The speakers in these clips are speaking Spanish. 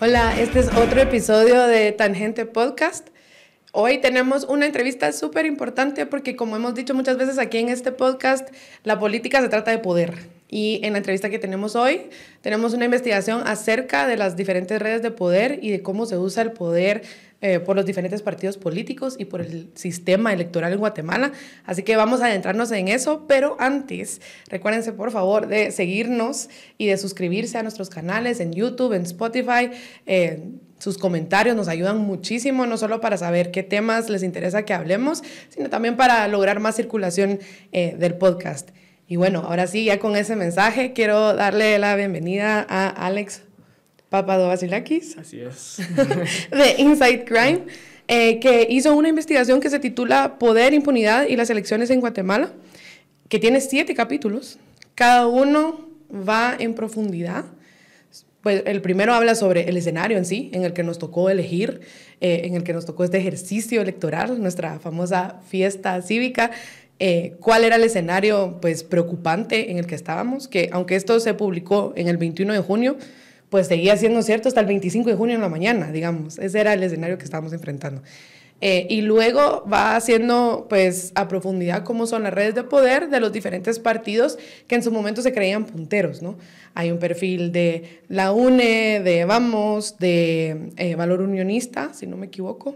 Hola, este es otro episodio de Tangente Podcast. Hoy tenemos una entrevista súper importante porque como hemos dicho muchas veces aquí en este podcast, la política se trata de poder. Y en la entrevista que tenemos hoy, tenemos una investigación acerca de las diferentes redes de poder y de cómo se usa el poder eh, por los diferentes partidos políticos y por el sistema electoral en Guatemala. Así que vamos a adentrarnos en eso, pero antes, recuérdense por favor de seguirnos y de suscribirse a nuestros canales en YouTube, en Spotify. Eh, sus comentarios nos ayudan muchísimo, no solo para saber qué temas les interesa que hablemos, sino también para lograr más circulación eh, del podcast. Y bueno, ahora sí, ya con ese mensaje, quiero darle la bienvenida a Alex Papadovasilakis. Así es. de Inside Crime, eh, que hizo una investigación que se titula Poder, Impunidad y las elecciones en Guatemala, que tiene siete capítulos. Cada uno va en profundidad. Pues el primero habla sobre el escenario en sí, en el que nos tocó elegir, eh, en el que nos tocó este ejercicio electoral, nuestra famosa fiesta cívica, eh, cuál era el escenario pues preocupante en el que estábamos, que aunque esto se publicó en el 21 de junio, pues seguía siendo cierto hasta el 25 de junio en la mañana, digamos. Ese era el escenario que estábamos enfrentando. Eh, y luego va haciendo pues a profundidad cómo son las redes de poder de los diferentes partidos que en su momento se creían punteros, ¿no? Hay un perfil de la UNE, de Vamos, de eh, Valor Unionista, si no me equivoco,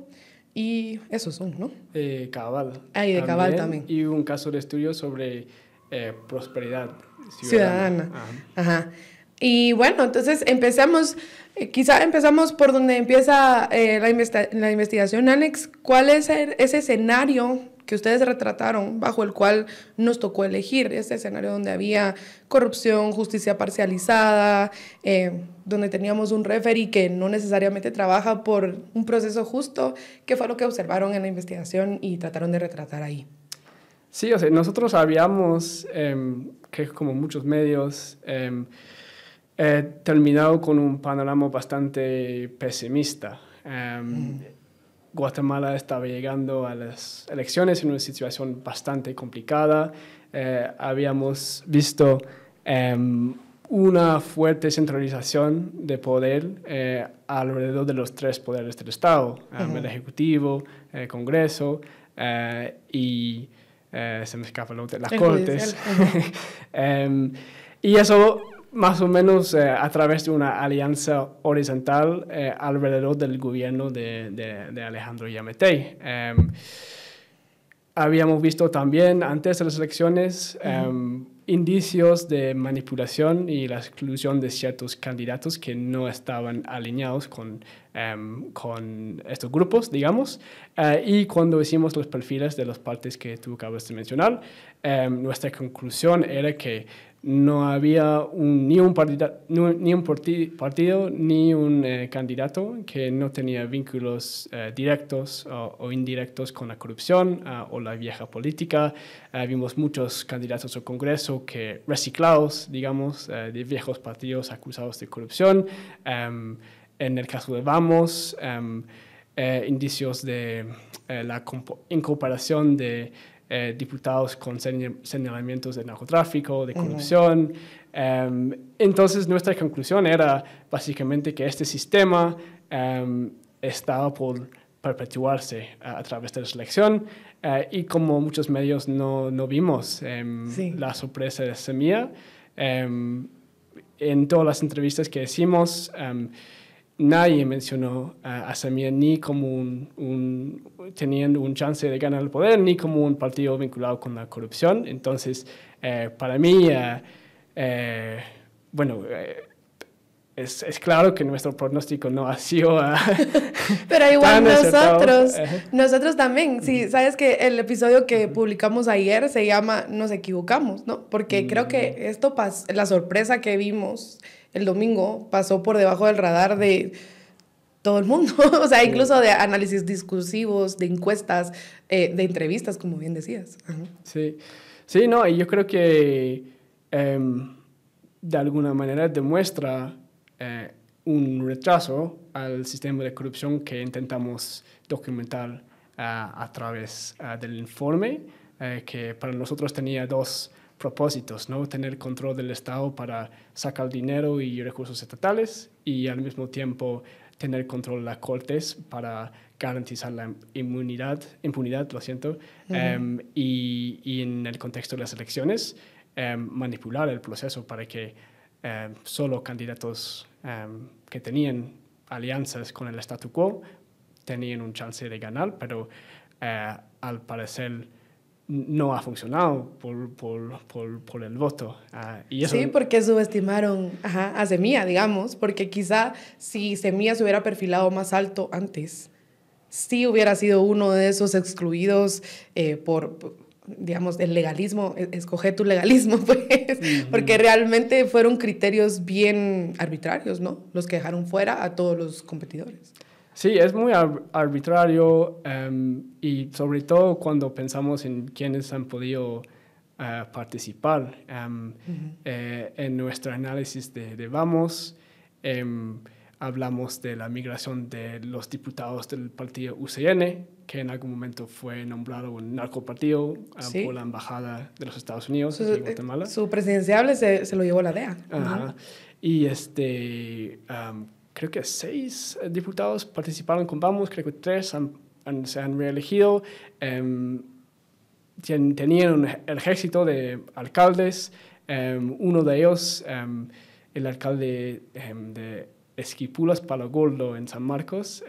y esos son, ¿no? Eh, Cabal. Ah, y de Cabal también. Y un caso de estudio sobre eh, prosperidad ciudadana. Ajá. Y bueno, entonces empezamos, eh, quizá empezamos por donde empieza eh, la, la, investigación, Alex. ¿Cuál es ese escenario que ustedes retrataron bajo el cual nos tocó elegir? Ese escenario donde había corrupción, justicia parcializada, eh, donde teníamos un referee que no necesariamente trabaja por un proceso justo. ¿Qué fue lo que observaron en la investigación y trataron de retratar ahí? Sí, o sea, nosotros habíamos, em, que como muchos medios, eh, terminado con un panorama bastante pesimista. Um, Guatemala estaba llegando a las elecciones en una situación bastante complicada. Eh, habíamos visto um, una fuerte centralización de poder eh, alrededor de los tres poderes del Estado, el Ejecutivo, el Congreso y, se me escapa lo las Cortes. y eso más o menos eh, a través de una alianza horizontal eh, alrededor del gobierno de, de, Alejandro Yamatei. Em, habíamos visto también antes de las elecciones em, indicios de manipulación y la exclusión de ciertos candidatos que no estaban alineados con, em, con estos grupos, digamos. Eh, y cuando hicimos los perfiles de las partes que tú acabas de mencionar, nuestra conclusión era que no había ni, un ni un partido ni un eh, candidato que no tenía vínculos eh, directos o, indirectos con la corrupción ah, o la vieja política. Ah, vimos muchos candidatos al Congreso que reciclados, digamos, eh, de viejos partidos acusados de corrupción. Em, en el caso de Vamos, em, indicios de la incorporación de eh, diputados con señalamientos de narcotráfico, de corrupción. Em, entonces nuestra conclusión era básicamente que este sistema em, estaba por perpetuarse a, través de la selección eh, y como muchos medios no, no vimos em, la sorpresa de Semilla, en todas las entrevistas que hicimos, nadie mencionó a Semilla ni como un, teniendo un chance de ganar el poder, ni como un partido vinculado con la corrupción. Entonces, eh, para mí, eh, eh, bueno, es, es, claro que nuestro pronóstico no ha sido... Pero igual nosotros, nosotros también, sí, sabes que el episodio que publicamos ayer se llama Nos equivocamos, ¿no? Porque creo que mm. esto, la sorpresa que vimos el domingo pasó por debajo del radar de todo el mundo, o sea, incluso de análisis discursivos, de encuestas, eh, de entrevistas, como bien decías. Sí, sí, no, y yo creo que em, de alguna manera demuestra eh, un retraso al sistema de corrupción que intentamos documentar eh, a través del informe, que para nosotros tenía dos propósitos, ¿no? Tener control del Estado para sacar dinero y recursos estatales y al mismo tiempo tener control de las cortes para garantizar la inmunidad, impunidad, lo siento, em, y, y, en el contexto de las elecciones, em, manipular el proceso para que em, solo candidatos que tenían alianzas con el statu quo tenían un chance de ganar, pero eh, al parecer no ha funcionado por, por, por, por el voto. Ah, y eso... Sí, porque subestimaron a Semilla, digamos, porque quizá si Semilla se hubiera perfilado más alto antes, sí hubiera sido uno de esos excluidos eh, por, digamos, el legalismo, e, escoge tu legalismo, pues, porque realmente fueron criterios bien arbitrarios, ¿no? Los que dejaron fuera a todos los competidores. Sí, es muy arbitrario em, y sobre todo cuando pensamos en quienes han podido eh, participar em, eh, en nuestro análisis de, de Vamos. Em, hablamos de la migración de los diputados del partido UCN, que en algún momento fue nombrado un narcopartido partido por la Embajada de los Estados Unidos en Guatemala. Su presidenciable se, se, lo llevó la DEA. Y este creo que seis eh, diputados participaron con Vamos, creo que tres se han reelegido. Em, tenían un ejército de alcaldes, em, uno de ellos, em, el alcalde de Esquipulas, Palo Gordo, en San Marcos,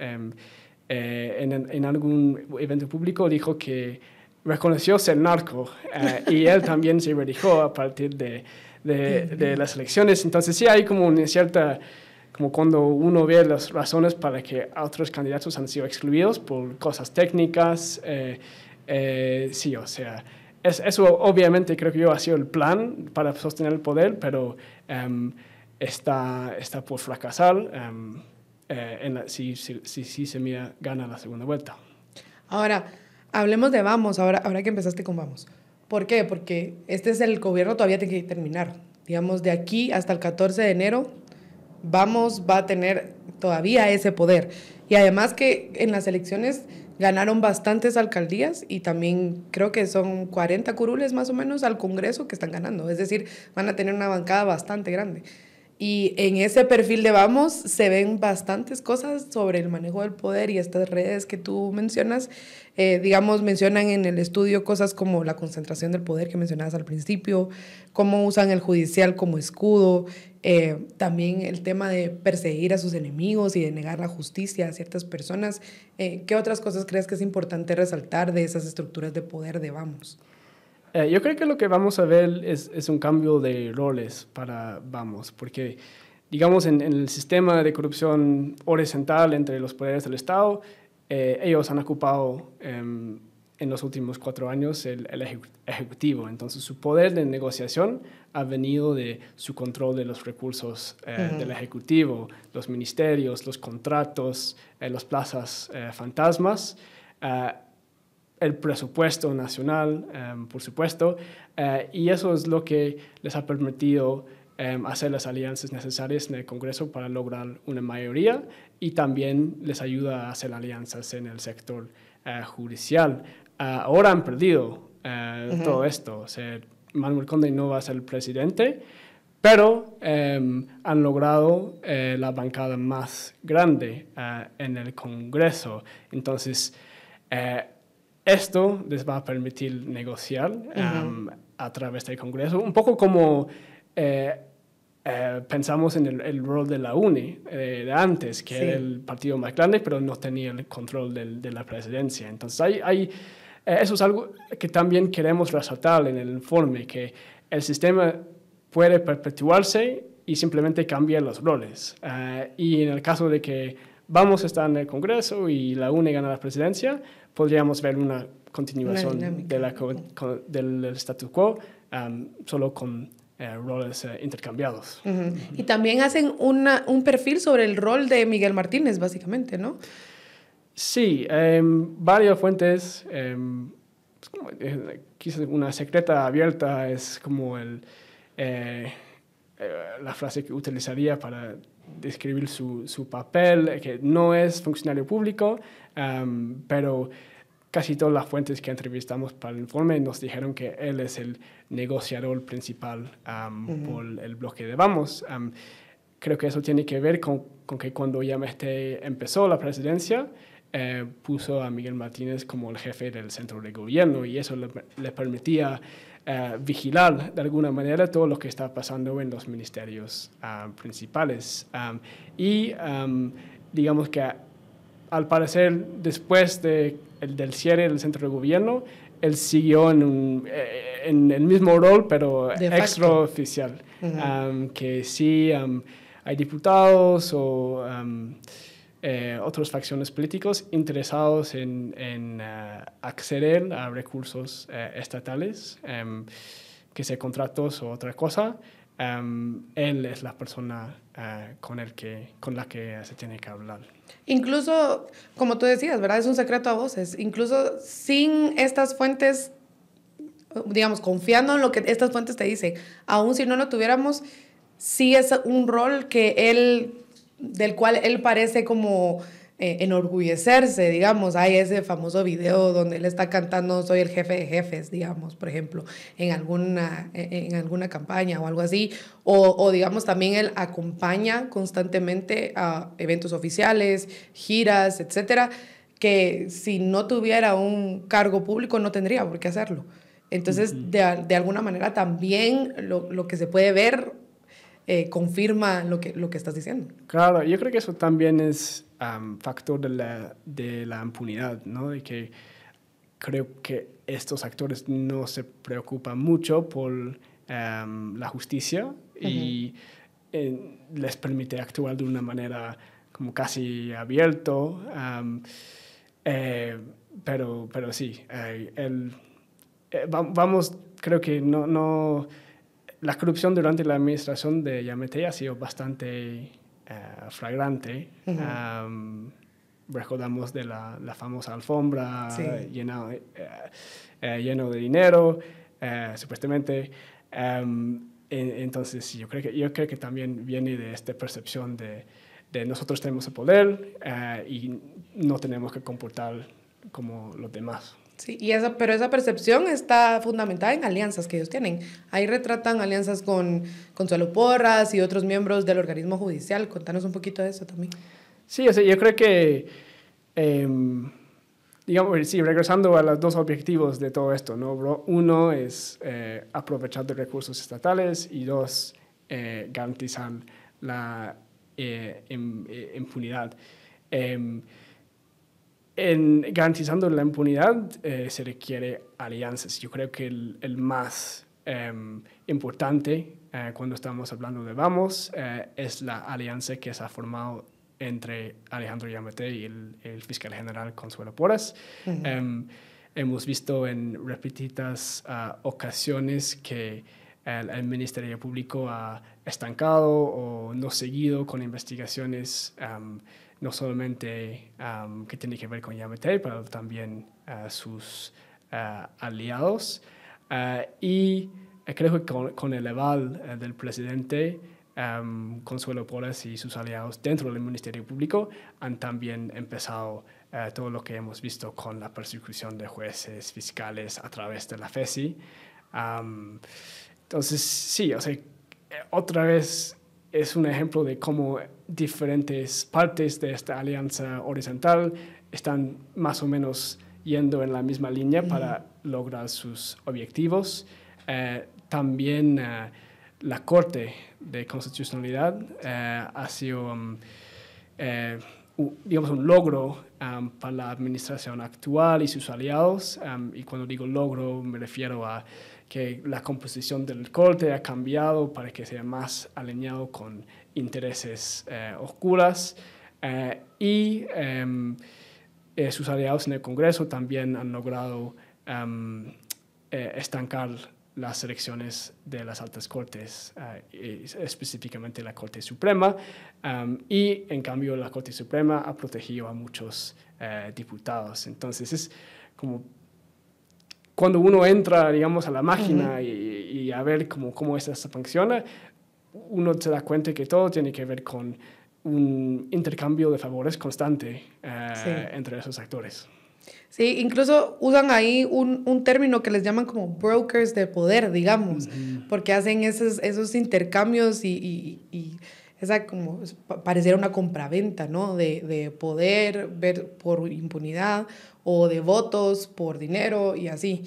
eh, en, en, algún evento público dijo que reconoció ser narco eh, y él también se redijó a partir de, de, de, las elecciones. Entonces sí hay como una cierta como cuando uno ve las razones para que otros candidatos han sido excluidos por cosas técnicas, eh, eh, sí, o sea, es, eso obviamente creo que yo ha sido el plan para sostener el poder, pero um, está, está por fracasar um, eh, en la, si, si, si, si se mira, gana la segunda vuelta. Ahora, hablemos de Vamos, ahora, ahora que empezaste con Vamos. ¿Por qué? Porque este es el gobierno, todavía tiene que terminar. Digamos, de aquí hasta el 14 de enero Vamos va a tener todavía ese poder. Y además que en las elecciones ganaron bastantes alcaldías y también creo que son 40 curules más o menos al Congreso que están ganando. Es decir, van a tener una bancada bastante grande. Y en ese perfil de Vamos se ven bastantes cosas sobre el manejo del poder y estas redes que tú mencionas. Eh, digamos, mencionan en el estudio cosas como la concentración del poder que mencionabas al principio, cómo usan el judicial como escudo, eh, también el tema de perseguir a sus enemigos y de negar la justicia a ciertas personas. Eh, ¿Qué otras cosas crees que es importante resaltar de esas estructuras de poder de Vamos? Eh, yo creo que lo que vamos a ver es, es, un cambio de roles para Vamos, porque digamos en, el sistema de corrupción horizontal entre los poderes del Estado, eh, ellos han ocupado em, en los últimos cuatro años el, el, ejecutivo. Entonces su poder de negociación ha venido de su control de los recursos eh, del ejecutivo, los ministerios, los contratos, las plazas fantasmas el presupuesto nacional, em, por supuesto, eh, y eso es lo que les ha permitido em, hacer las alianzas necesarias en el Congreso para lograr una mayoría y también les ayuda a hacer alianzas en el sector eh, judicial. Ah, ahora han perdido eh, todo esto. O sea, Manuel Conde no va a ser el presidente, pero em, han logrado la bancada más grande en el Congreso. Entonces, esto les va a permitir negociar um, a través del Congreso, un poco como eh, eh, pensamos en el, rol de la UNE eh, de antes, que era el partido más grande, pero no tenía el control de la presidencia. Entonces, hay, hay eso es algo que también queremos resaltar en el informe, que el sistema puede perpetuarse y simplemente cambiar los roles. y en el caso de que vamos a estar en el Congreso y la UNE gana la presidencia, podríamos ver una continuación de la, del status quo, um, solo con eh, roles eh, intercambiados. Y también hacen una, un perfil sobre el rol de Miguel Martínez, básicamente, ¿no? Sí, em, varias fuentes. Eh, quizás una secreta abierta es como el, la frase que utilizaría para describir su, su papel, que no es funcionario público, pero casi todas las fuentes que entrevistamos para el informe nos dijeron que él es el negociador principal por el bloque de Vamos. creo que eso tiene que ver con, con que cuando Yamete empezó la presidencia, eh, puso a Miguel Martínez como el jefe del centro de gobierno y eso le, le permitía eh, vigilar de alguna manera todo lo que está pasando en los ministerios ah, principales. y digamos que al parecer después de, el, del cierre del centro de gobierno, él siguió en, eh, en el mismo rol, pero extraoficial, que sí hay diputados o eh, otras facciones políticos interesados en, en eh, acceder a recursos eh, estatales, em, que sea contratos o otra cosa. Em, él es la persona con, el que, con la que se tiene que hablar. Incluso, como tú decías, ¿verdad? Es un secreto a voces. Incluso sin estas fuentes, digamos, confiando en lo que estas fuentes te dicen, aún si no lo tuviéramos, sí es un rol que él del cual él parece como eh, enorgullecerse, digamos. Hay ese famoso video donde él está cantando Soy el jefe de jefes, digamos, por ejemplo, en alguna, en alguna campaña o algo así. O, o, digamos, también él acompaña constantemente a eventos oficiales, giras, etcétera, que si no tuviera un cargo público no tendría por qué hacerlo. Entonces, de, de, alguna manera también lo, lo que se puede ver eh, confirma lo que, lo que estás diciendo. Claro, yo creo que eso también es um, factor de la, de la impunidad, ¿no? De que creo que estos actores no se preocupan mucho por la justicia y eh, les permite actuar de una manera como casi abierto. Eh, pero, pero sí, el, vamos, creo que no, no la corrupción durante la administración de Yamete ha sido bastante uh, flagrante. um, recordamos de la, la famosa alfombra sí. llena, uh, uh, lleno de dinero, supuestamente. Um, en, entonces, yo creo, que, yo creo que también viene de esta percepción de, de nosotros tenemos el poder y no tenemos que comportar como los demás. Sí, y esa, pero esa percepción está fundamentada en alianzas que ellos tienen. Ahí retratan alianzas con Consuelo Porras y otros miembros del organismo judicial. Contanos un poquito de eso también. Sí, o sea, yo creo que, eh, digamos, sí, regresando a los dos objetivos de todo esto, ¿no? Uno es eh, aprovechar de recursos estatales y dos, eh, garantizar la eh, eh, impunidad. Em, en garantizando la impunidad eh, se requiere alianzas. Yo creo que el, el más eh, importante eh, cuando estamos hablando de Vamos eh, es la alianza que se ha formado entre Alejandro Yamete y el, el fiscal general Consuelo Porras. Uh -huh. hemos visto en repetidas uh, ocasiones que el, el, Ministerio Público ha estancado o no seguido con investigaciones um, no solamente um, que tiene que ver con Yamete, pero también uh, sus uh, aliados. Uh, y creo que con, el aval del presidente, Consuelo Porras y sus aliados dentro del Ministerio Público han también empezado todo lo que hemos visto con la persecución de jueces, fiscales a través de la FESI. Entonces, sí, o sea, otra vez es un ejemplo de cómo diferentes partes de esta alianza horizontal están más o menos yendo en la misma línea para lograr sus objetivos. Eh, también uh, la Corte de Constitucionalidad uh, ha sido, um, uh, digamos, un logro um, para la administración actual y sus aliados. Um, y cuando digo logro me refiero a que la composición del corte ha cambiado para que sea más alineado con intereses eh, oscuras eh, y em, eh, sus aliados en el Congreso también han logrado um, estancar las elecciones de las altas cortes, específicamente la Corte Suprema, um, y en cambio la Corte Suprema ha protegido a muchos diputados. Entonces es como cuando uno entra, digamos, a la máquina uh -huh. y, y, a ver cómo, cómo esto funciona, uno se da cuenta que todo tiene que ver con un intercambio de favores constante uh, sí. entre esos actores. Sí, incluso usan ahí un, un, término que les llaman como brokers de poder, digamos, porque hacen esos, esos intercambios y, y, y esa como pareciera una compraventa, ¿no? De, de, poder ver por impunidad o de votos por dinero y así.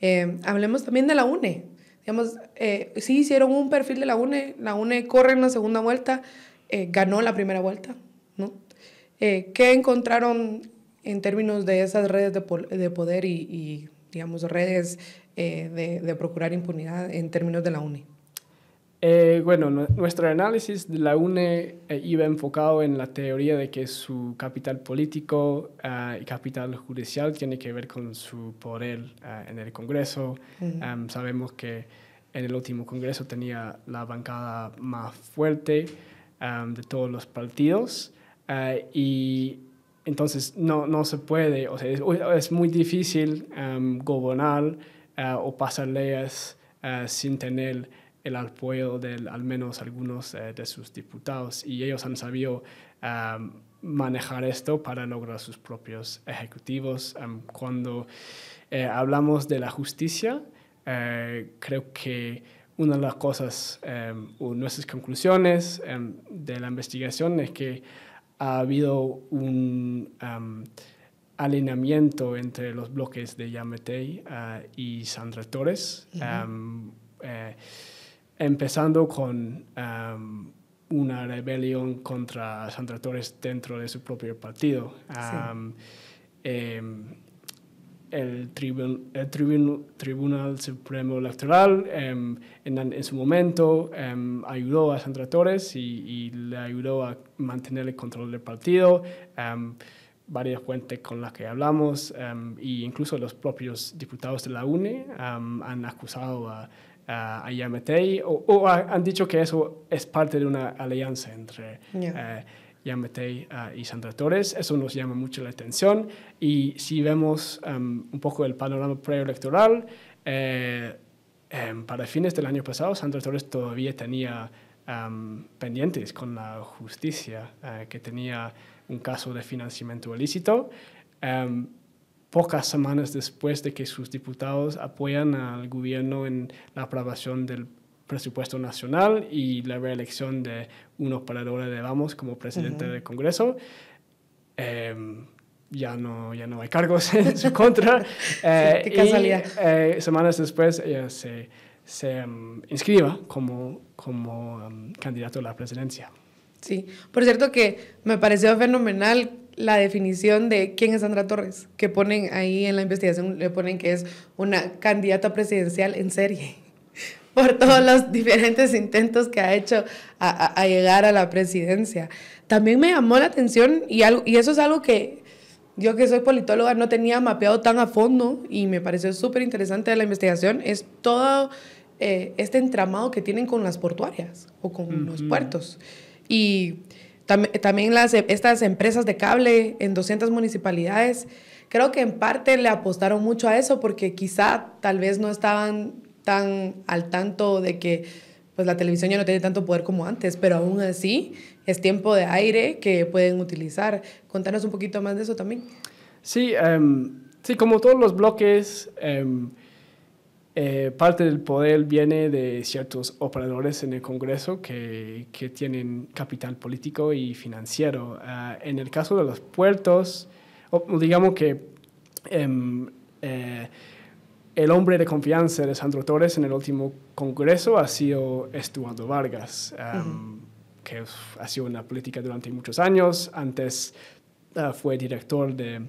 Eh, hablemos también de la UNE. Digamos, eh, sí hicieron un perfil de la UNE, la UNE corre en la segunda vuelta, eh, ganó la primera vuelta, ¿no? Eh, ¿Qué encontraron en términos de esas redes de, de poder y, y, digamos, redes eh, de, de, procurar impunidad en términos de la UNE? Eh, bueno, nuestro análisis de la UNE eh, iba enfocado en la teoría de que su capital político uh, y capital judicial tiene que ver con su poder uh, en el Congreso. Uh -huh. um, sabemos que en el último Congreso tenía la bancada más fuerte um, de todos los partidos y entonces no, no se puede, o sea, es, muy difícil um, gobernar o pasar leyes sin tener el apoyo de al menos algunos eh, de sus diputados y ellos han sabido um, manejar esto para lograr sus propios ejecutivos. Um, cuando eh, hablamos de la justicia, eh, creo que una de las cosas o nuestras conclusiones de la investigación es que ha habido un alineamiento entre los bloques de Yamatei uh, y Sandra Torres. Uh -huh. eh, empezando con um, una rebelión contra Sandra Torres dentro de su propio partido. Um, sí. eh, el, tribun el tribun Tribunal Supremo Electoral eh, en, en, su momento eh, ayudó a Sandra Torres y, y, le ayudó a mantener el control del partido. Um, varias fuentes con las que hablamos e incluso los propios diputados de la UNE han acusado a a Yamatei, o, o, han dicho que eso es parte de una alianza entre yeah. uh, Yamatei uh, y Sandra Torres. Eso nos llama mucho la atención. Y si vemos um, un poco el panorama preelectoral, eh, um, para fines del año pasado, Sandra Torres todavía tenía um, pendientes con la justicia, uh, que tenía un caso de financiamiento ilícito. Um, pocas semanas después de que sus diputados apoyan al gobierno en la aprobación del presupuesto nacional y la reelección de un operador de Vamos como presidente uh -huh. del Congreso. Eh, ya no, ya no hay cargos en su contra. eh, Qué casualidad. Y eh, semanas después ella se, se um, inscriba como, como um, candidato a la presidencia. Sí, por cierto que me pareció fenomenal la definición de quién es Sandra Torres, que ponen ahí en la investigación, le ponen que es una candidata presidencial en serie, por todos los diferentes intentos que ha hecho a, a, a llegar a la presidencia. También me llamó la atención, y, algo, y eso es algo que yo que soy politóloga no tenía mapeado tan a fondo, y me pareció súper interesante de la investigación, es todo eh, este entramado que tienen con las portuarias o con uh -huh. los puertos. Y tam también las, estas empresas de cable en 200 municipalidades, creo que en parte le apostaron mucho a eso porque quizá tal vez no estaban tan al tanto de que pues la televisión ya no tiene tanto poder como antes, pero aún así es tiempo de aire que pueden utilizar. Contanos un poquito más de eso también. Sí, um, sí como todos los bloques, um, eh, parte del poder viene de ciertos operadores en el Congreso que, que tienen capital político y financiero. Uh, en el caso de los puertos, digamos que um, eh, el hombre de confianza de Sandro Torres en el último Congreso ha sido Estuardo Vargas, um, uh -huh. que ha sido una política durante muchos años. Antes uh, fue director de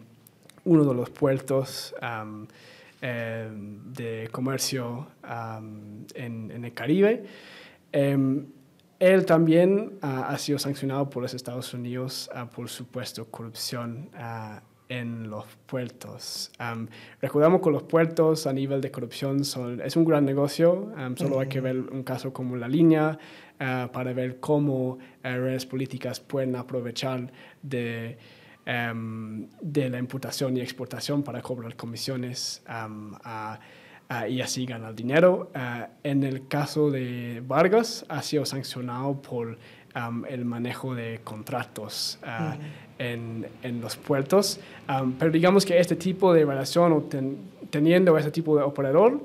uno de los puertos. Um, eh, de comercio um, en, en, el Caribe. Eh, él también uh, ha sido sancionado por los Estados Unidos uh, por supuesto corrupción uh, en los puertos. Um, recordamos que los puertos a nivel de corrupción son, es un gran negocio, um, solo uh -huh. hay que ver un caso como la línea para ver cómo redes políticas pueden aprovechar de um, de la importación y exportación para cobrar comisiones a, a, y así ganar dinero. Uh, en el caso de Vargas, ha sido sancionado por el manejo de contratos ah, en, en, los puertos. pero digamos que este tipo de relación o teniendo este tipo de operador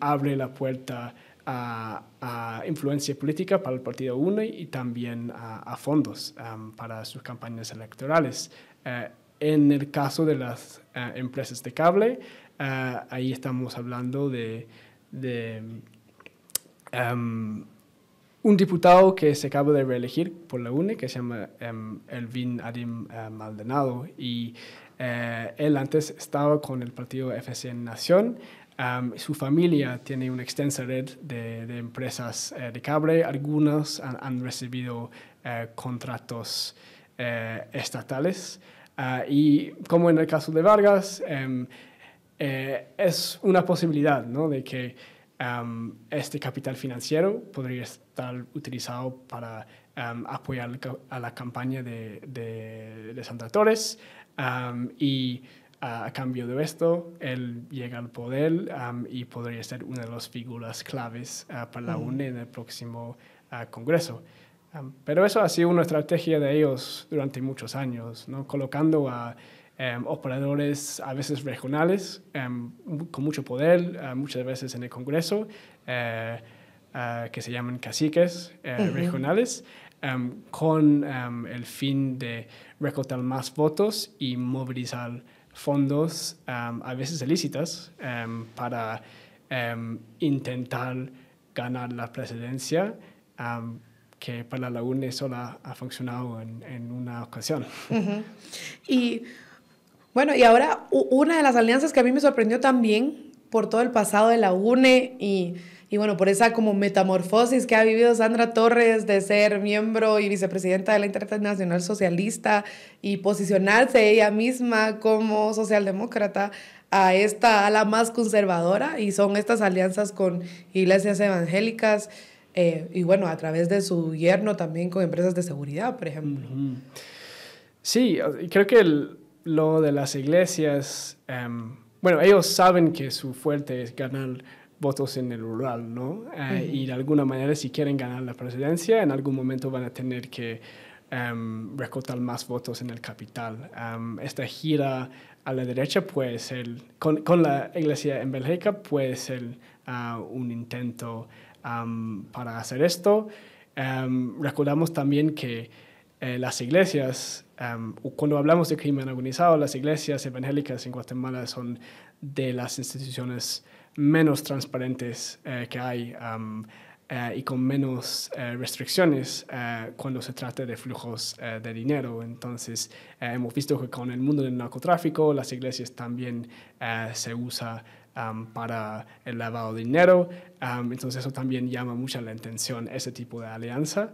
abre la puerta a, influencia política para el partido UNE y también a, fondos para sus campañas electorales. Eh, en el caso de las eh, empresas de cable, eh, ahí estamos hablando de, um, un diputado que se acaba de reelegir por la UNE, que se llama um, Elvin Adim uh, Maldonado, y uh, él antes estaba con el partido FCN Nación. Um, su familia tiene una extensa red de, de empresas uh, de cable, algunos han, han recibido contratos estatales. Y como en el caso de Vargas, eh, es una posibilidad ¿no? de que em, este capital financiero podría estar utilizado para em, apoyar a la campaña de, de, de Sandra Torres y a cambio de esto, él llega al poder y podría ser una de las figuras claves ah, para la UNE en el próximo ah, Congreso. Pero eso ha sido una estrategia de ellos durante muchos años, ¿no? colocando a em, operadores a veces regionales em, con mucho poder, eh, muchas veces en el Congreso, eh, eh, que se llaman caciques regionales, em, con el fin de recolectar más votos y movilizar fondos, a veces ilícitas, para intentar ganar la presidencia que para la UNE solo ha, funcionado en, en, una ocasión. Y bueno, y ahora una de las alianzas que a mí me sorprendió también por todo el pasado de la UNE y, y bueno, por esa como metamorfosis que ha vivido Sandra Torres de ser miembro y vicepresidenta de la Internacional Socialista y posicionarse ella misma como socialdemócrata a esta a la más conservadora y son estas alianzas con iglesias evangélicas eh, y bueno, a través de su yerno también con empresas de seguridad, por ejemplo. Sí, creo que lo de las iglesias, em, bueno, ellos saben que su fuerte es ganar votos en el rural, ¿no? Eh, y de alguna manera, si quieren ganar la presidencia, en algún momento van a tener que um, recortar más votos en el capital. Em, esta gira a la derecha puede ser, con, con la iglesia en Bélgica, puede ser ah, un intento para hacer esto. recordamos también que eh, las iglesias, cuando hablamos de crimen organizado, las iglesias evangélicas en Guatemala son de las instituciones menos transparentes eh, que hay eh, y con menos restricciones cuando se trata de flujos de dinero. Entonces, hemos visto que con el mundo del narcotráfico, las iglesias también se usa para el lavado de dinero. entonces eso también llama mucho la atención, ese tipo de alianza.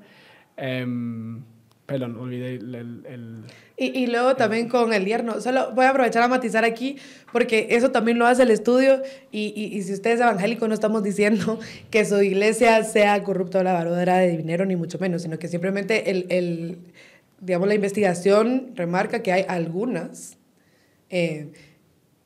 Um, perdón, olvidé el... y, y, luego también con el yerno. Solo voy a aprovechar a matizar aquí, porque eso también lo hace el estudio. Y, y, si usted es evangélico, no estamos diciendo que su iglesia sea corrupta o lavadora de dinero, ni mucho menos, sino que simplemente el, el digamos, la investigación remarca que hay algunas... Eh,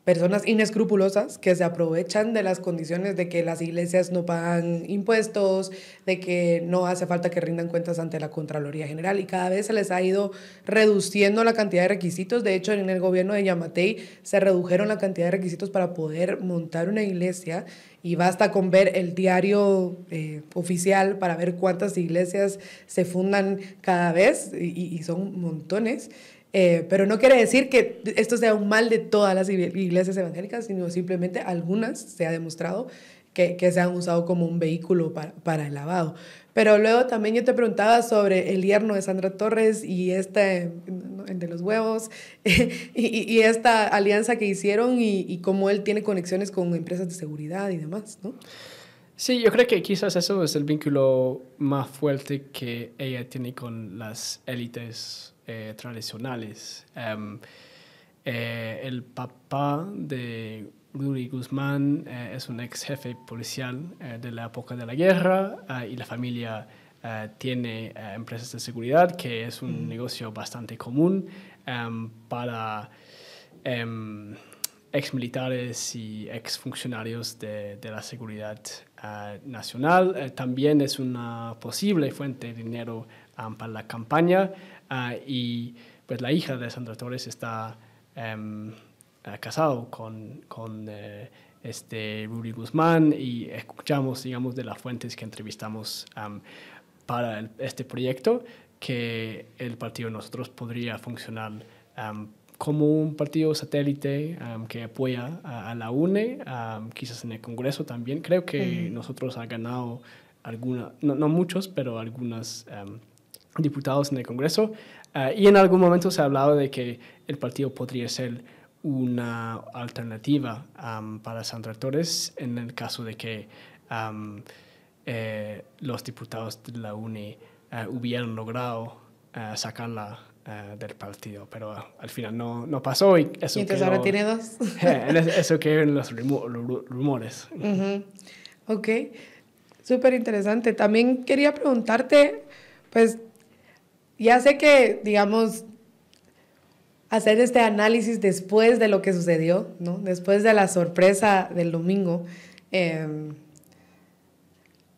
personas inescrupulosas que se aprovechan de las condiciones de que las iglesias no pagan impuestos, de que no hace falta que rindan cuentas ante la Contraloría General y cada vez se les ha ido reduciendo la cantidad de requisitos. De hecho, en el gobierno de Yamatei se redujeron la cantidad de requisitos para poder montar una iglesia y basta con ver el diario eh, oficial para ver cuántas iglesias se fundan cada vez y, y son montones. Eh, pero no quiere decir que esto sea un mal de todas las iglesias evangélicas, sino simplemente algunas se ha demostrado que, que se han usado como un vehículo para, para, el lavado. Pero luego también yo te preguntaba sobre el yerno de Sandra Torres y este, de los huevos, y, y, esta alianza que hicieron y, y, cómo él tiene conexiones con empresas de seguridad y demás, ¿no? Sí, yo creo que quizás eso es el vínculo más fuerte que ella tiene con las élites eh, tradicionales. Em, eh, el papá de Rudy Guzmán eh, es un ex jefe policial de la época de la guerra y la familia tiene empresas de seguridad, que es un mm. negocio bastante común em, para em, ex militares y ex funcionarios de, de la seguridad nacional. también es una posible fuente de dinero para la campaña y pues la hija de Sandra Torres está em, casado con, con este, Rudy Guzmán y escuchamos, digamos, de las fuentes que entrevistamos para este proyecto que el partido de nosotros podría funcionar como un partido satélite que apoya a, la UNE, quizás en el Congreso también. Creo que nosotros ha ganado alguna, no, no, muchos, pero algunos diputados en el Congreso. Ah, y en algún momento se ha hablado de que el partido podría ser una alternativa para Sandra Torres en el caso de que eh, los diputados de la UNE eh, hubieran logrado uh, sacarla del partido, pero al final no, no pasó y eso entonces ahora tiene dos. eso que en los rumores. Ok, súper interesante. También quería preguntarte, pues ya sé que, digamos, hacer este análisis después de lo que sucedió, ¿no? Después de la sorpresa del domingo, em,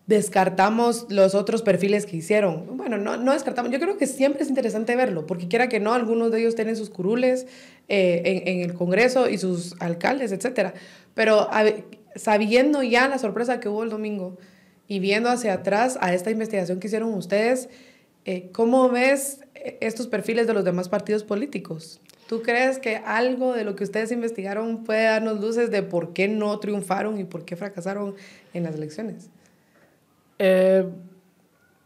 descartamos los otros perfiles que hicieron. Bueno, no, no descartamos, yo creo que siempre es interesante verlo, porque quiera que no, algunos de ellos tienen sus curules eh, en, el Congreso y sus alcaldes, etc. Pero sabiendo ya la sorpresa que hubo el domingo y viendo hacia atrás a esta investigación que hicieron ustedes, eh, ¿cómo ves estos perfiles de los demás partidos políticos? ¿Tú crees que algo de lo que ustedes investigaron puede darnos luces de por qué no triunfaron y por qué fracasaron en las elecciones? Eh,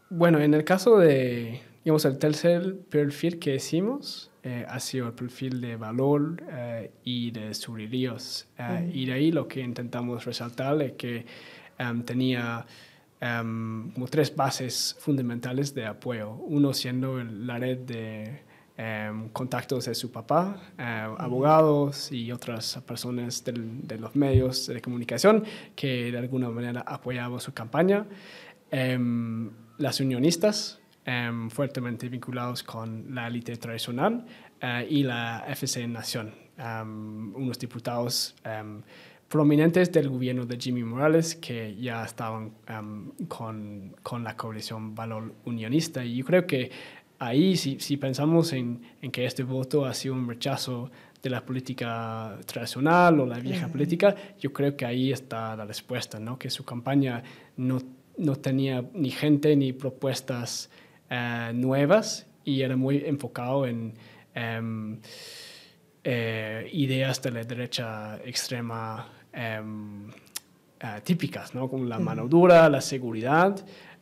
bueno, en el caso de, digamos, el tercer perfil que hicimos eh, ha sido el perfil de valor y de subriríos. Y de ahí lo que intentamos resaltar es que tenía Em, como tres bases fundamentales de apoyo. Uno siendo la red de em, contactos de su papá, eh, abogados y otras personas de los medios de comunicación que de alguna manera apoyaban su campaña. Em, las unionistas, fuertemente vinculados con la élite tradicional eh, y la FC Nación, unos diputados prominentes del gobierno de Jimmy Morales que ya estaban um, con, con, la coalición Valor Unionista. Y yo creo que ahí, si, si pensamos en, en, que este voto ha sido un rechazo de la política tradicional o la vieja política, yo creo que ahí está la respuesta, ¿no? que su campaña no, no tenía ni gente ni propuestas uh, nuevas y era muy enfocado en... Um, eh, ideas de la derecha extrema em, eh, típicas, ¿no? como la mano dura, la seguridad.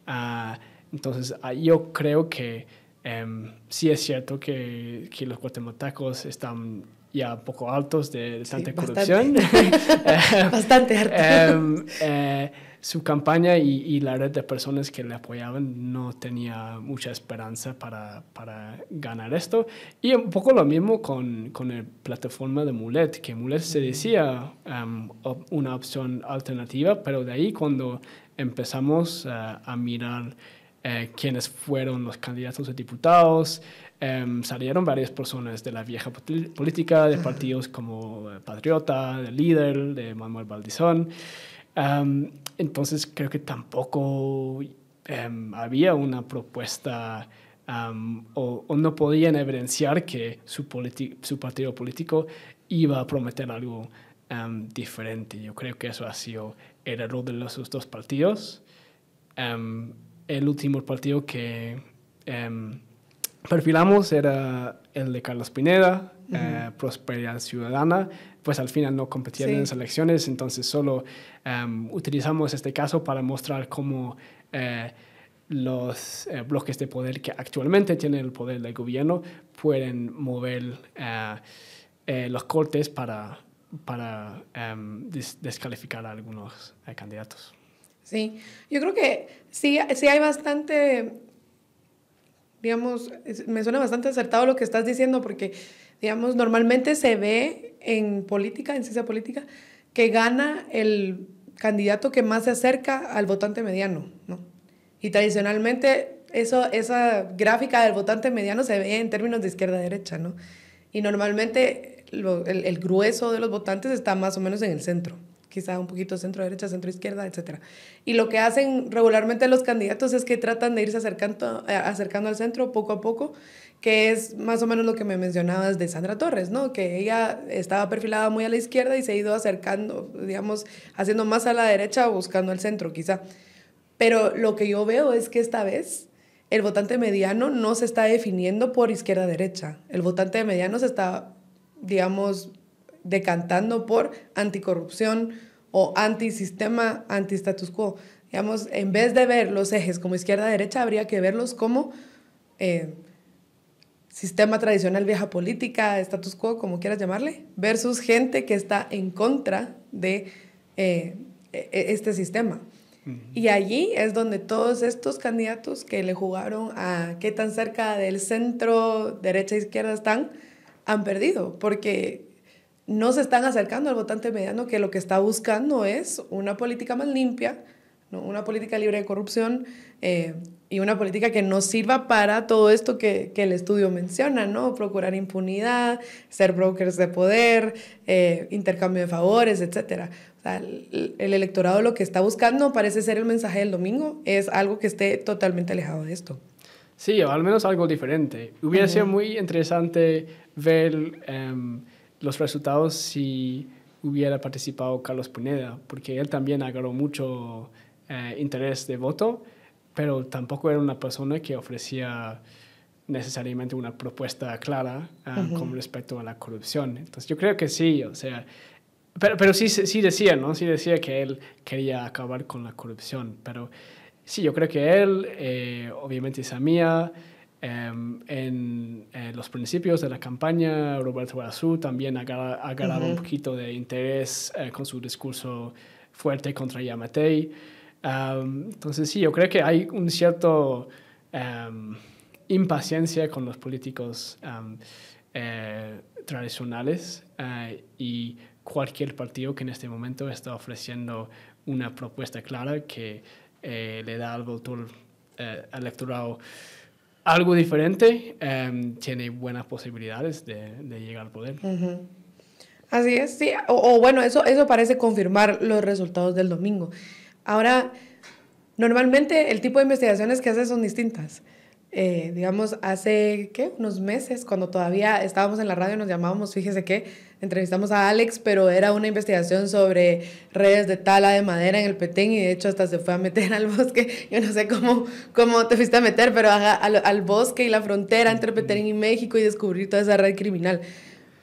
Ah, entonces, ah, yo creo que em, sí es cierto que, que los guatemaltecos están ya un poco altos de, tanta corrupción. Bastante, bastante hartos. Em, su campaña y, la red de personas que le apoyaban no tenía mucha esperanza para, para ganar esto. Y un poco lo mismo con, con la plataforma de Mulet, que Mulet se decía um, una opción alternativa, pero de ahí cuando empezamos uh, a mirar uh, quiénes fueron los candidatos a diputados, um, salieron varias personas de la vieja política, de partidos como uh, Patriota, de Líder, de Manuel Valdizón. Entonces creo que tampoco em, había una propuesta o, no podían evidenciar que su, su, partido político iba a prometer algo diferente. Yo creo que eso ha sido el error de los dos partidos. el último partido que perfilamos era el de Carlos Pineda, eh, Prosperidad Ciudadana, pues al final no competieron en las elecciones, entonces solo em, utilizamos este caso para mostrar cómo eh, los eh, bloques de poder que actualmente tienen el poder del gobierno pueden mover los cortes para, para em, descalificar a algunos candidatos. Sí, yo creo que sí, sí hay bastante, digamos, me suena bastante acertado lo que estás diciendo porque Digamos, normalmente se ve en política, en ciencia política, que gana el candidato que más se acerca al votante mediano, ¿no? Y tradicionalmente eso, esa gráfica del votante mediano se ve en términos de izquierda-derecha, ¿no? Y normalmente el, el, grueso de los votantes está más o menos en el centro, quizá un poquito centro-derecha, centro-izquierda, etc. Y lo que hacen regularmente los candidatos es que tratan de irse acercando, eh, acercando al centro poco a poco, que es más o menos lo que me mencionabas de Sandra Torres, ¿no? Que ella estaba perfilada muy a la izquierda y se ha ido acercando, digamos, haciendo más a la derecha buscando el centro, quizá. Pero lo que yo veo es que esta vez el votante mediano no se está definiendo por izquierda-derecha. El votante mediano se está, digamos, decantando por anticorrupción o antisistema, anti-status quo. Digamos, en vez de ver los ejes como izquierda-derecha, habría que verlos como eh, sistema tradicional, vieja política, status quo, como quieras llamarle, versus gente que está en contra de eh, e, e, este sistema. Y allí es donde todos estos candidatos que le jugaron a qué tan cerca del centro, derecha izquierda están, han perdido, porque no se están acercando al votante mediano que lo que está buscando es una política más limpia, ¿no? una política libre de corrupción eh, y una política que no sirva para todo esto que, que, el estudio menciona, ¿no? procurar impunidad, ser brokers de poder, eh, intercambio de favores, etc. O sea, el, el, electorado lo que está buscando parece ser el mensaje del domingo, es algo que esté totalmente alejado de esto. Sí, o al menos algo diferente. Hubiera uh -huh. sido muy interesante ver... Um, los resultados si hubiera participado Carlos Pineda, porque él también agarró mucho eh, interés de voto, pero tampoco era una persona que ofrecía necesariamente una propuesta clara uh, uh -huh. con respecto a la corrupción. Entonces yo creo que sí, o sea, pero, pero sí, sí decía, ¿no? Sí decía que él quería acabar con la corrupción, pero sí, yo creo que él, eh, obviamente Samia, Um, en, en, los principios de la campaña, Roberto Arazú también ha ganado uh -huh. un poquito de interés uh, con su discurso fuerte contra Yamatei. Um, entonces, sí, yo creo que hay un cierto um, impaciencia con los políticos eh, tradicionales uh, y cualquier partido que en este momento está ofreciendo una propuesta clara que eh, le da al voto eh, electoral algo diferente, um, tiene buenas posibilidades de, llegar al poder. Así es, sí. O, bueno, eso, eso parece confirmar los resultados del domingo. Ahora, normalmente el tipo de investigaciones que hace son distintas. Eh, digamos, hace, ¿qué? Unos meses, cuando todavía estábamos en la radio, nos llamábamos, fíjese que entrevistamos a Alex, pero era una investigación sobre redes de tala de madera en el Petén y de hecho hasta se fue a meter al bosque. Yo no sé cómo, cómo te fuiste a meter, pero a, al, al bosque y la frontera entre Petén y México y descubrir toda esa red criminal.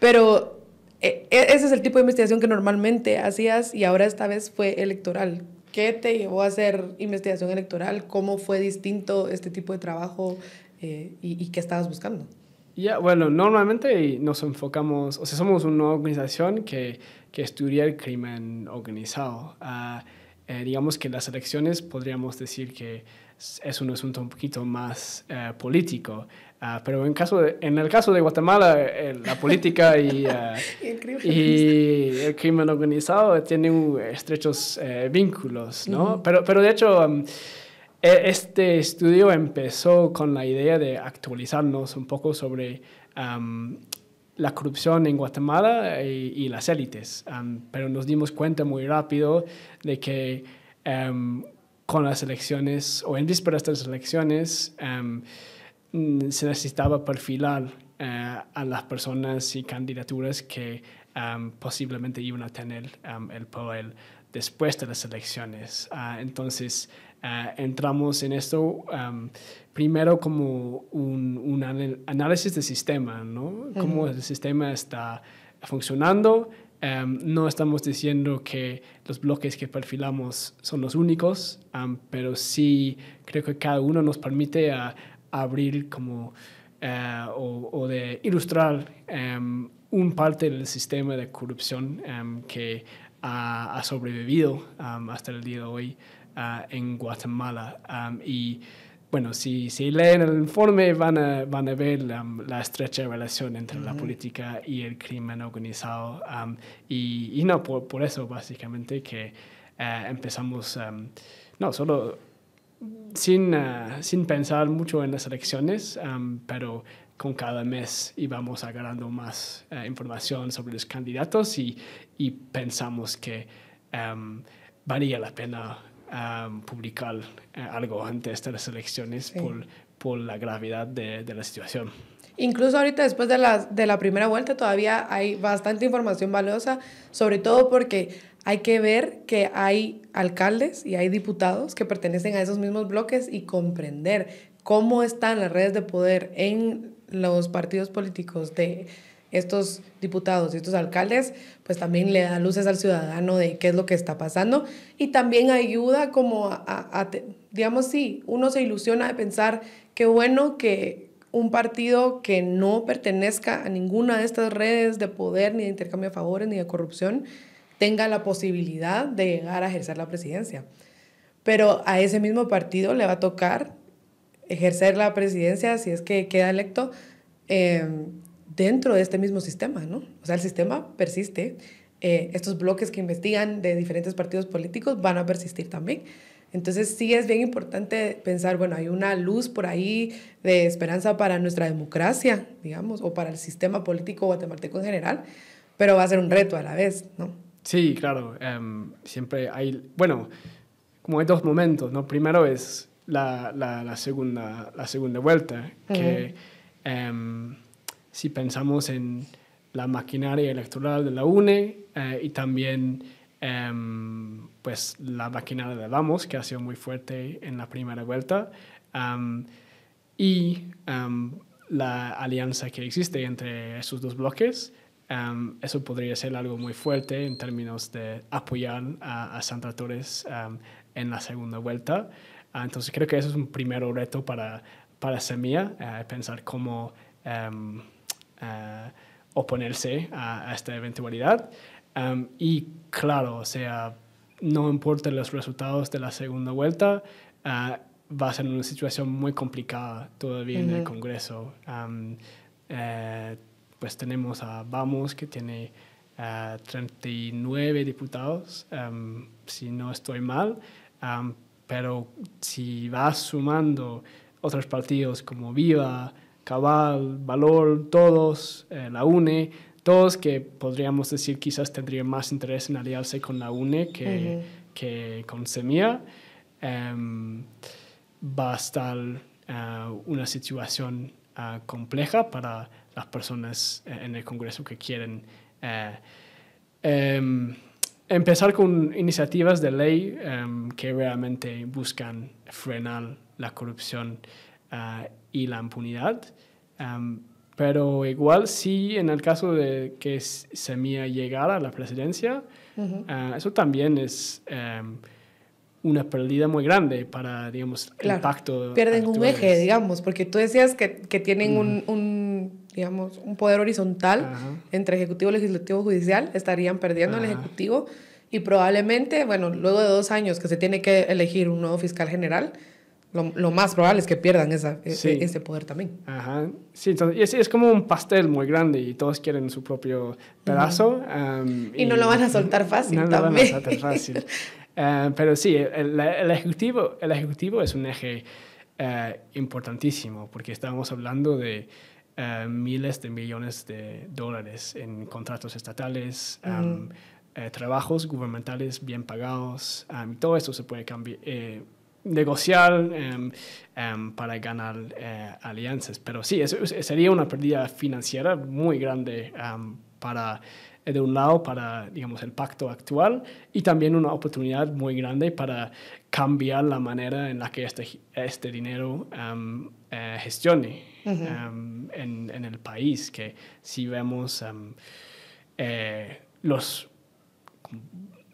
Pero eh, ese es el tipo de investigación que normalmente hacías y ahora esta vez fue electoral. ¿Qué te llevó a hacer investigación electoral? ¿Cómo fue distinto este tipo de trabajo eh, y, y, qué estabas buscando? Ya, yeah, bueno, normalmente nos enfocamos, o sea, somos una organización que, que estudia el crimen organizado. Uh, eh, digamos que las elecciones podríamos decir que es un asunto un poquito más uh, político. Uh, pero en, caso de, en el caso de Guatemala, eh, la política y, uh, y, el y, el crimen organizado tienen estrechos eh, vínculos, ¿no? Uh -huh. pero, pero de hecho, um, este estudio empezó con la idea de actualizarnos un poco sobre um, la corrupción en Guatemala y, y las élites, um, pero nos dimos cuenta muy rápido de que con las elecciones, o en vísperas de las elecciones, se necesitaba perfilar uh, a las personas y candidaturas que um, posiblemente iban a tener um, el poder después de las elecciones. Uh, entonces, uh, entramos en esto um, primero como un, un, análisis del sistema, ¿no? Uh -huh. Cómo el sistema está funcionando. No estamos diciendo que los bloques que perfilamos son los únicos, pero sí creo que cada uno nos permite a, abrir como uh, o, o, de ilustrar um, un parte del sistema de corrupción um, que ha, ha sobrevivido um, hasta el día de hoy uh, en Guatemala. y bueno, si, si leen el informe van a, van a ver la, la estrecha relación entre uh -huh. la política y el crimen organizado. y, y, no, por, por, eso básicamente que uh, empezamos, no, solo sin, uh, sin pensar mucho en las elecciones, um, pero con cada mes íbamos agarrando más uh, información sobre los candidatos y, y pensamos que em, valía la pena em, publicar eh, algo antes de las elecciones por, por, la gravedad de, de, la situación. Incluso ahorita después de la, de la primera vuelta todavía hay bastante información valiosa, sobre todo porque hay que ver que hay alcaldes y hay diputados que pertenecen a esos mismos bloques y comprender cómo están las redes de poder en los partidos políticos de estos diputados y estos alcaldes, pues también le da luces al ciudadano de qué es lo que está pasando. Y también ayuda como a, a, digamos, sí, uno se ilusiona de pensar qué bueno que un partido que no pertenezca a ninguna de estas redes de poder, ni de intercambio de favores, ni de corrupción, tenga la posibilidad de llegar a ejercer la presidencia. Pero a ese mismo partido le va a tocar ejercer la presidencia, si es que queda electo, em, dentro de este mismo sistema, ¿no? O sea, el sistema persiste. Eh, estos bloques que investigan de diferentes partidos políticos van a persistir también. Entonces sí es bien importante pensar, bueno, hay una luz por ahí de esperanza para nuestra democracia, digamos, o para el sistema político guatemalteco en general, pero va a ser un reto a la vez, ¿no? Sí, claro. Em, siempre hay, bueno, como hay dos momentos, ¿no? Primero es la, la, segunda, la segunda vuelta, que em, si pensamos en la maquinaria electoral de la UNE eh, y también em, pues la maquinaria de Vamos, que ha sido muy fuerte en la primera vuelta, y la alianza que existe entre esos dos bloques, Um, eso podría ser algo muy fuerte en términos de apoyar a, a Santa Torres um, en la segunda vuelta. Uh, entonces creo que eso es un primer reto para, para Semilla, uh, pensar cómo um, uh, oponerse a, esta eventualidad. y claro, o sea, no importa los resultados de la segunda vuelta, va a ser una situación muy complicada todavía en el Congreso. Pues tenemos a Vamos, que tiene 39 diputados, um, si no estoy mal, um, pero si vas sumando otros partidos como Viva, Cabal, Valor, todos, eh, la UNE, todos que podríamos decir quizás tendrían más interés en aliarse con la UNE que, que con Semilla, um, va a estar uh, una situación uh, compleja para las personas eh, en el Congreso que quieren eh, em, empezar con iniciativas de ley em, que realmente buscan frenar la corrupción eh, y la impunidad. Em, pero igual sí, en el caso de que Semilla llegara a la presidencia, eso también es una pérdida muy grande para, digamos, el impacto. Pierden un eje, digamos, porque tú decías que, que tienen un, un, digamos, un poder horizontal entre ejecutivo, legislativo, judicial, estarían perdiendo el ejecutivo y probablemente, bueno, luego de dos años que se tiene que elegir un nuevo fiscal general, lo, lo más probable es que pierdan esa, e, e, ese poder también. Ajá. Sí, entonces, es, es, como un pastel muy grande y todos quieren su propio pedazo. y, no lo van a soltar fácil no también. lo van a soltar fácil. Eh, pero sí, el, el, ejecutivo, el Ejecutivo es un eje eh, importantísimo porque estamos hablando de eh, miles de millones de dólares en contratos estatales, trabajos gubernamentales bien pagados, todo eso se puede cambiar negociar para ganar alianzas. Pero sí, eso sería una pérdida financiera muy grande para eh, de un lado para, digamos, el pacto actual y también una oportunidad muy grande para cambiar la manera en la que este, este dinero eh, gestione en, en, el país, que si vemos eh, los,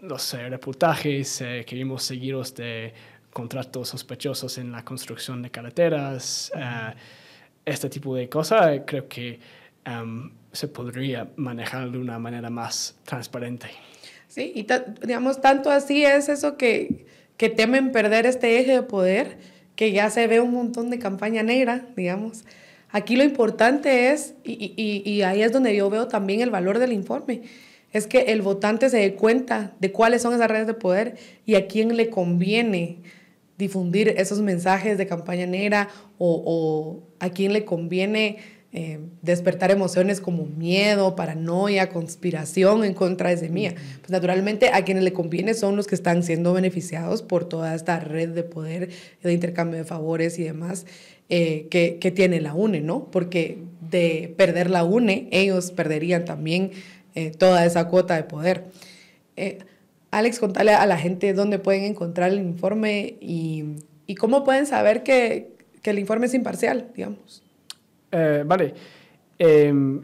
los reportajes que vimos seguidos de contratos sospechosos en la construcción de carreteras, este tipo de cosas, creo que se podría manejar de una manera más transparente. Sí, y digamos, tanto así es eso que, que temen perder este eje de poder, que ya se ve un montón de campaña negra, digamos. Aquí lo importante es, y, y, y, ahí es donde yo veo también el valor del informe, es que el votante se dé cuenta de cuáles son esas redes de poder y a quién le conviene difundir esos mensajes de campaña negra o, o a quién le conviene eh, despertar emociones como miedo, paranoia, conspiración en contra de semilla. Pues naturalmente a quienes le conviene son los que están siendo beneficiados por toda esta red de poder, de intercambio de favores y demás eh, que, que, tiene la UNE, ¿no? Porque de perder la UNE, ellos perderían también eh, toda esa cuota de poder. Alex, contale a la gente dónde pueden encontrar el informe y, y cómo pueden saber que, que el informe es imparcial, digamos. Eh, vale. Em,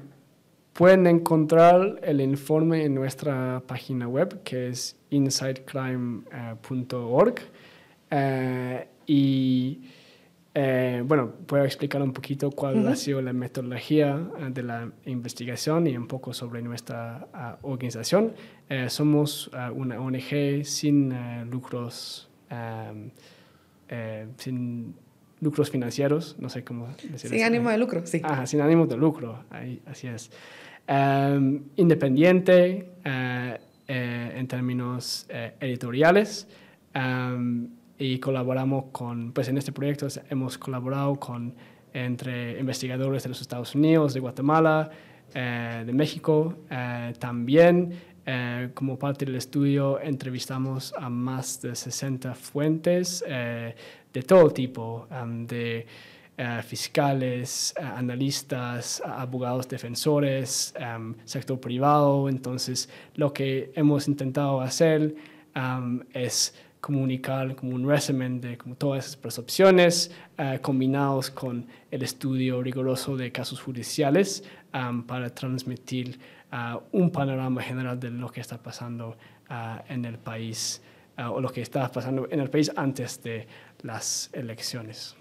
pueden encontrar el informe en nuestra página web que es insidecrime.org. Eh, y eh, bueno, puedo explicar un poquito cuál ha sido la metodología de la investigación y un poco sobre nuestra organización. somos una ONG sin lucros, sin lucros financieros, no sé cómo decirlo. Sin ánimo de lucro, sí. Ajá, sin ánimo de lucro, ahí, así es. Em, independiente eh, eh, en términos eh, editoriales em, y colaboramos con, pues en este proyecto hemos colaborado con entre investigadores de los Estados Unidos, de Guatemala, de México, también como parte del estudio entrevistamos a más de 60 fuentes de todo tipo, de eh, fiscales, eh, analistas, abogados defensores, sector privado. Entonces, lo que hemos intentado hacer es comunicar como un resumen de todas esas percepciones uh, combinados con el estudio riguroso de casos judiciales para transmitir un panorama general de lo que está pasando en el país o lo que estaba pasando en el país antes de las elecciones.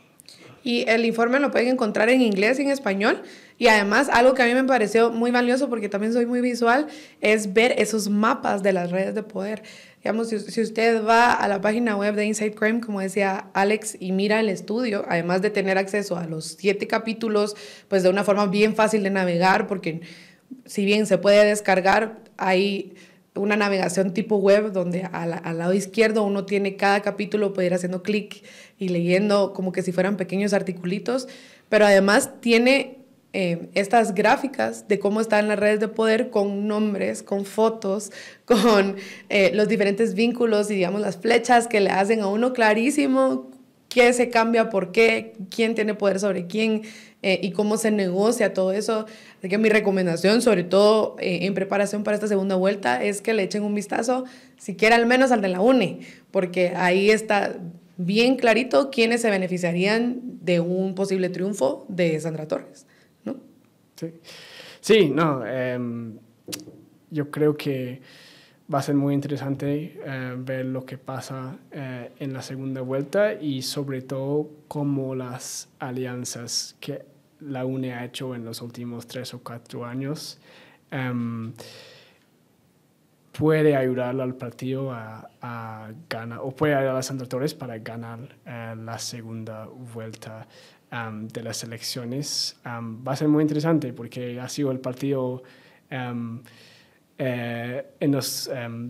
Y el informe lo pueden encontrar en inglés y en español. Y además, algo que a mí me pareció muy valioso, porque también soy muy visual, es ver esos mapas de las redes de poder. Digamos, si, usted va a la página web de Inside Crime, como decía Alex, y mira el estudio, además de tener acceso a los siete capítulos, pues de una forma bien fácil de navegar, porque si bien se puede descargar, hay una navegación tipo web donde al, lado izquierdo uno tiene cada capítulo, puede ir haciendo clic y leyendo como que si fueran pequeños articulitos, pero además tiene eh, estas gráficas de cómo están las redes de poder con nombres, con fotos, con eh, los diferentes vínculos y digamos las flechas que le hacen a uno clarísimo qué se cambia, por qué, quién tiene poder sobre quién eh, y cómo se negocia todo eso. Así que mi recomendación, sobre todo eh, en preparación para esta segunda vuelta, es que le echen un vistazo, siquiera al menos al de la UNE, porque ahí está bien clarito quiénes se beneficiarían de un posible triunfo de Sandra Torres, ¿no? Sí, sí no, em, yo creo que va a ser muy interesante eh, ver lo que pasa en la segunda vuelta y sobre todo cómo las alianzas que la UNE ha hecho en los últimos tres o cuatro años em, puede ayudar al partido a, ganar, o puede ayudar a los Torres para ganar eh, la segunda vuelta em, de las elecciones. Em, va a ser muy interesante porque ha sido el partido eh, en las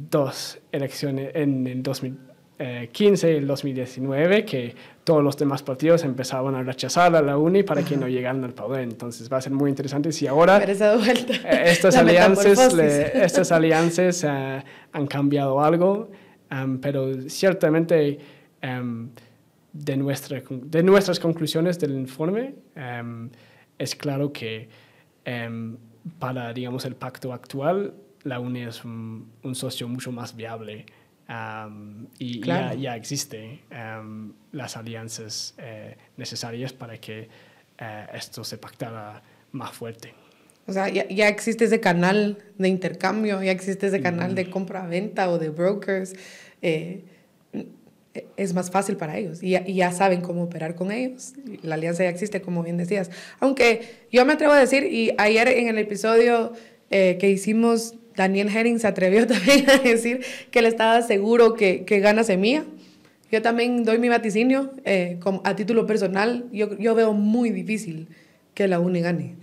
dos elecciones, en el 2015 y el 2019, que todos los demás partidos empezaban a rechazar a la UNI para que no llegaran al poder. Entonces va a ser muy interesante si ahora eh, estas, alianzas, estas alianzas eh, han cambiado algo, um, pero ciertamente um, de, nuestra, de nuestras conclusiones del informe um, es claro que para, digamos, el pacto actual, la UNI es un, un socio mucho más viable y ya, ya existen las alianzas eh, necesarias para que eh, esto se pactara más fuerte. O sea, ya, ya, existe ese canal de intercambio, ya existe ese canal de compra-venta o de brokers. Eh, es más fácil para ellos y ya, y ya, saben cómo operar con ellos. La alianza ya existe, como bien decías. Aunque yo me atrevo a decir, y ayer en el episodio que hicimos Daniel Herring se atrevió también a decir que él estaba seguro que, que gana Semilla. Yo también doy mi vaticinio eh, a título personal. Yo, yo, veo muy difícil que la UNE gane.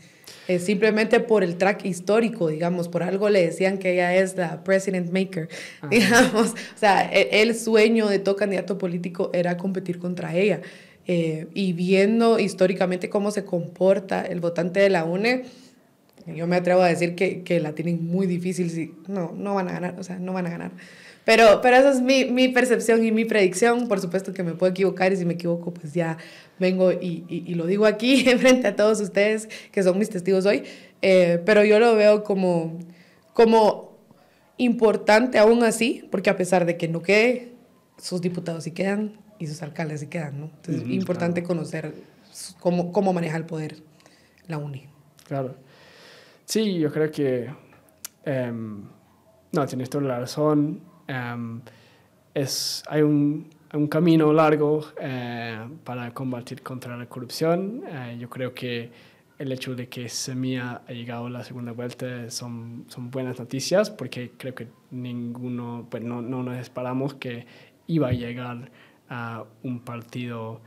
Eh, simplemente por el track histórico, digamos, por algo le decían que ella es la president maker, digamos. O sea, e, el, sueño de todo candidato político era competir contra ella. eh, y viendo históricamente cómo se comporta el votante de la UNE, yo me atrevo a decir que, que la tienen muy difícil, si, no, no van a ganar, o sea, no van a ganar. Pero, pero esa es mi, mi, percepción y mi predicción. Por supuesto que me puedo equivocar y si me equivoco, pues ya vengo y, y, lo digo aquí frente a todos ustedes que son mis testigos hoy. Eh, pero yo lo veo como, como importante aún así, porque a pesar de que no quede, sus diputados sí quedan y sus alcaldes sí quedan, ¿no? Entonces es importante conocer cómo, cómo maneja el poder la UNI. Claro. Sí, yo creo que... Um, no, tienes toda la razón. Em, es, hay un, un camino largo eh, para combatir contra la corrupción. Eh, yo creo que el hecho de que Semilla ha llegado a la segunda vuelta son, son buenas noticias porque creo que ninguno, pues no, no nos esperamos que iba a llegar a un partido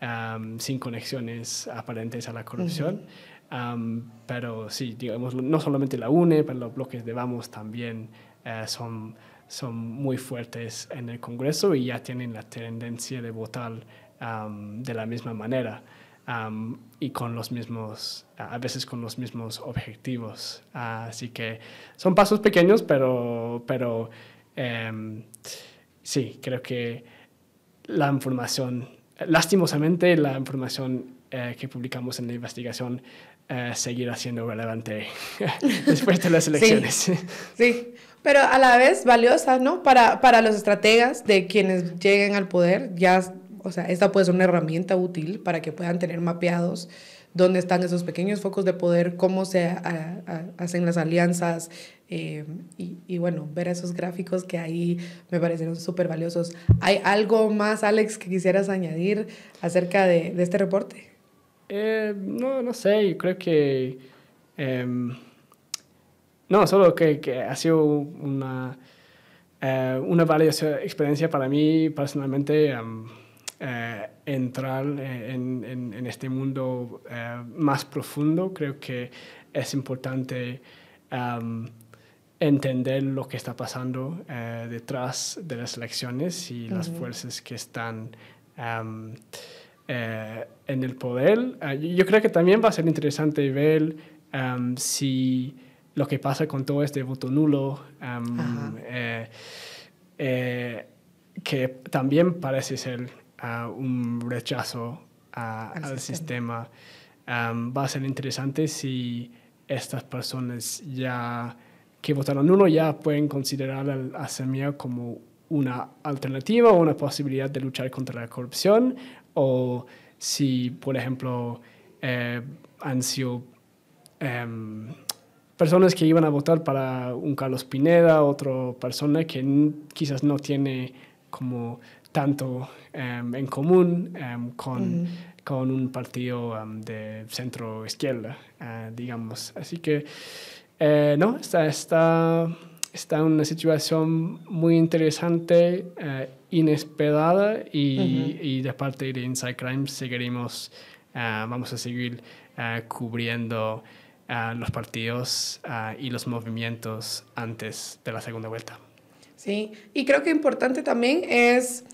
em, sin conexiones aparentes a la corrupción. Em, pero sí, digamos, no solamente la UNE, pero los bloques de Vamos también eh, son son muy fuertes en el Congreso y ya tienen la tendencia de votar de la misma manera y con los mismos, a veces con los mismos objetivos. así que son pasos pequeños, pero, pero em, sí, creo que la información, lastimosamente la información eh, que publicamos en la investigación eh, seguirá siendo relevante después de las elecciones. Sí, sí pero a la vez valiosa, ¿no? Para, para los estrategas de quienes lleguen al poder, ya, o sea, esta puede ser una herramienta útil para que puedan tener mapeados dónde están esos pequeños focos de poder, cómo se hacen las alianzas eh, y, y, bueno, ver esos gráficos que ahí me parecieron súper valiosos. ¿Hay algo más, Alex, que quisieras añadir acerca de, de este reporte? Eh, no, no sé, creo que... Em, no, solo que, que ha sido una, eh, una valiosa experiencia para mí personalmente eh, entrar en, en, este mundo eh, más profundo. Creo que es importante entender lo que está pasando detrás de las elecciones y las fuerzas que están en el poder. yo creo que también va a ser interesante ver si lo que pasa con todo este voto nulo, eh, eh, que también parece ser ah, un rechazo al sistema. va a ser interesante si estas personas ya que votaron nulo ya pueden considerar a Semilla como una alternativa o una posibilidad de luchar contra la corrupción o si, por ejemplo, eh, han sido em, personas que iban a votar para un Carlos Pineda, otra persona que quizás no tiene como tanto em, en común em, con, con, un partido de centro izquierda, eh, digamos. Así que, eh, no, está, está, está una situación muy interesante, eh, inesperada y, y, de parte de Inside Crime seguiremos, vamos a seguir cubriendo los partidos y los movimientos antes de la segunda vuelta. Sí, y creo que importante también es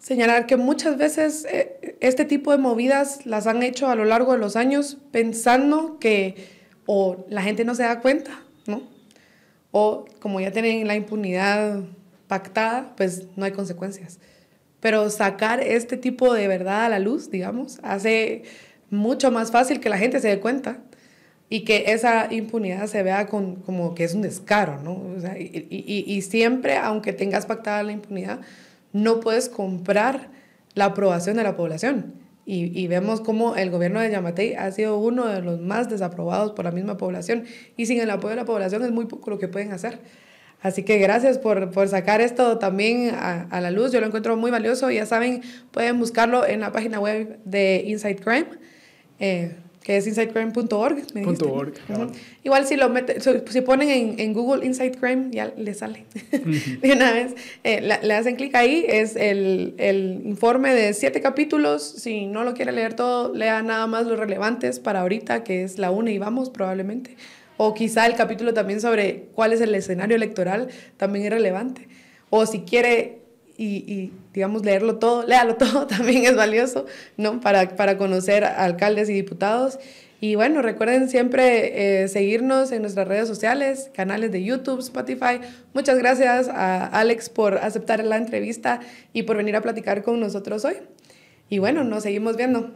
señalar que muchas veces eh, este tipo de movidas las han hecho a lo largo de los años pensando que o la gente no se da cuenta, ¿no? O como ya tienen la impunidad pactada, pues no hay consecuencias. Pero sacar este tipo de verdad a la luz, digamos, hace mucho más fácil que la gente se dé cuenta y que esa impunidad se vea con, como que es un descaro, ¿no? O sea, y, y, y, siempre, aunque tengas pactada la impunidad, no puedes comprar la aprobación de la población. Y, y, vemos cómo el gobierno de Yamatei ha sido uno de los más desaprobados por la misma población. Y sin el apoyo de la población es muy poco lo que pueden hacer. Así que gracias por, por sacar esto también a, a, la luz. Yo lo encuentro muy valioso. Ya saben, pueden buscarlo en la página web de Inside Crime. Eh, que es insidecrime.org. Igual si lo mete, si ponen en, en, Google Inside Crime, ya le sale de una vez. Eh, le, hacen clic ahí, es el, el, informe de siete capítulos. Si no lo quiere leer todo, lea nada más los relevantes para ahorita, que es la una y vamos probablemente. O quizá el capítulo también sobre cuál es el escenario electoral también es relevante. O si quiere y, digamos, leerlo todo, léalo todo, también es valioso, ¿no? Para, para conocer alcaldes y diputados. Y bueno, recuerden siempre eh, seguirnos en nuestras redes sociales, canales de YouTube, Spotify. Muchas gracias a Alex por aceptar la entrevista y por venir a platicar con nosotros hoy. Y bueno, nos seguimos viendo.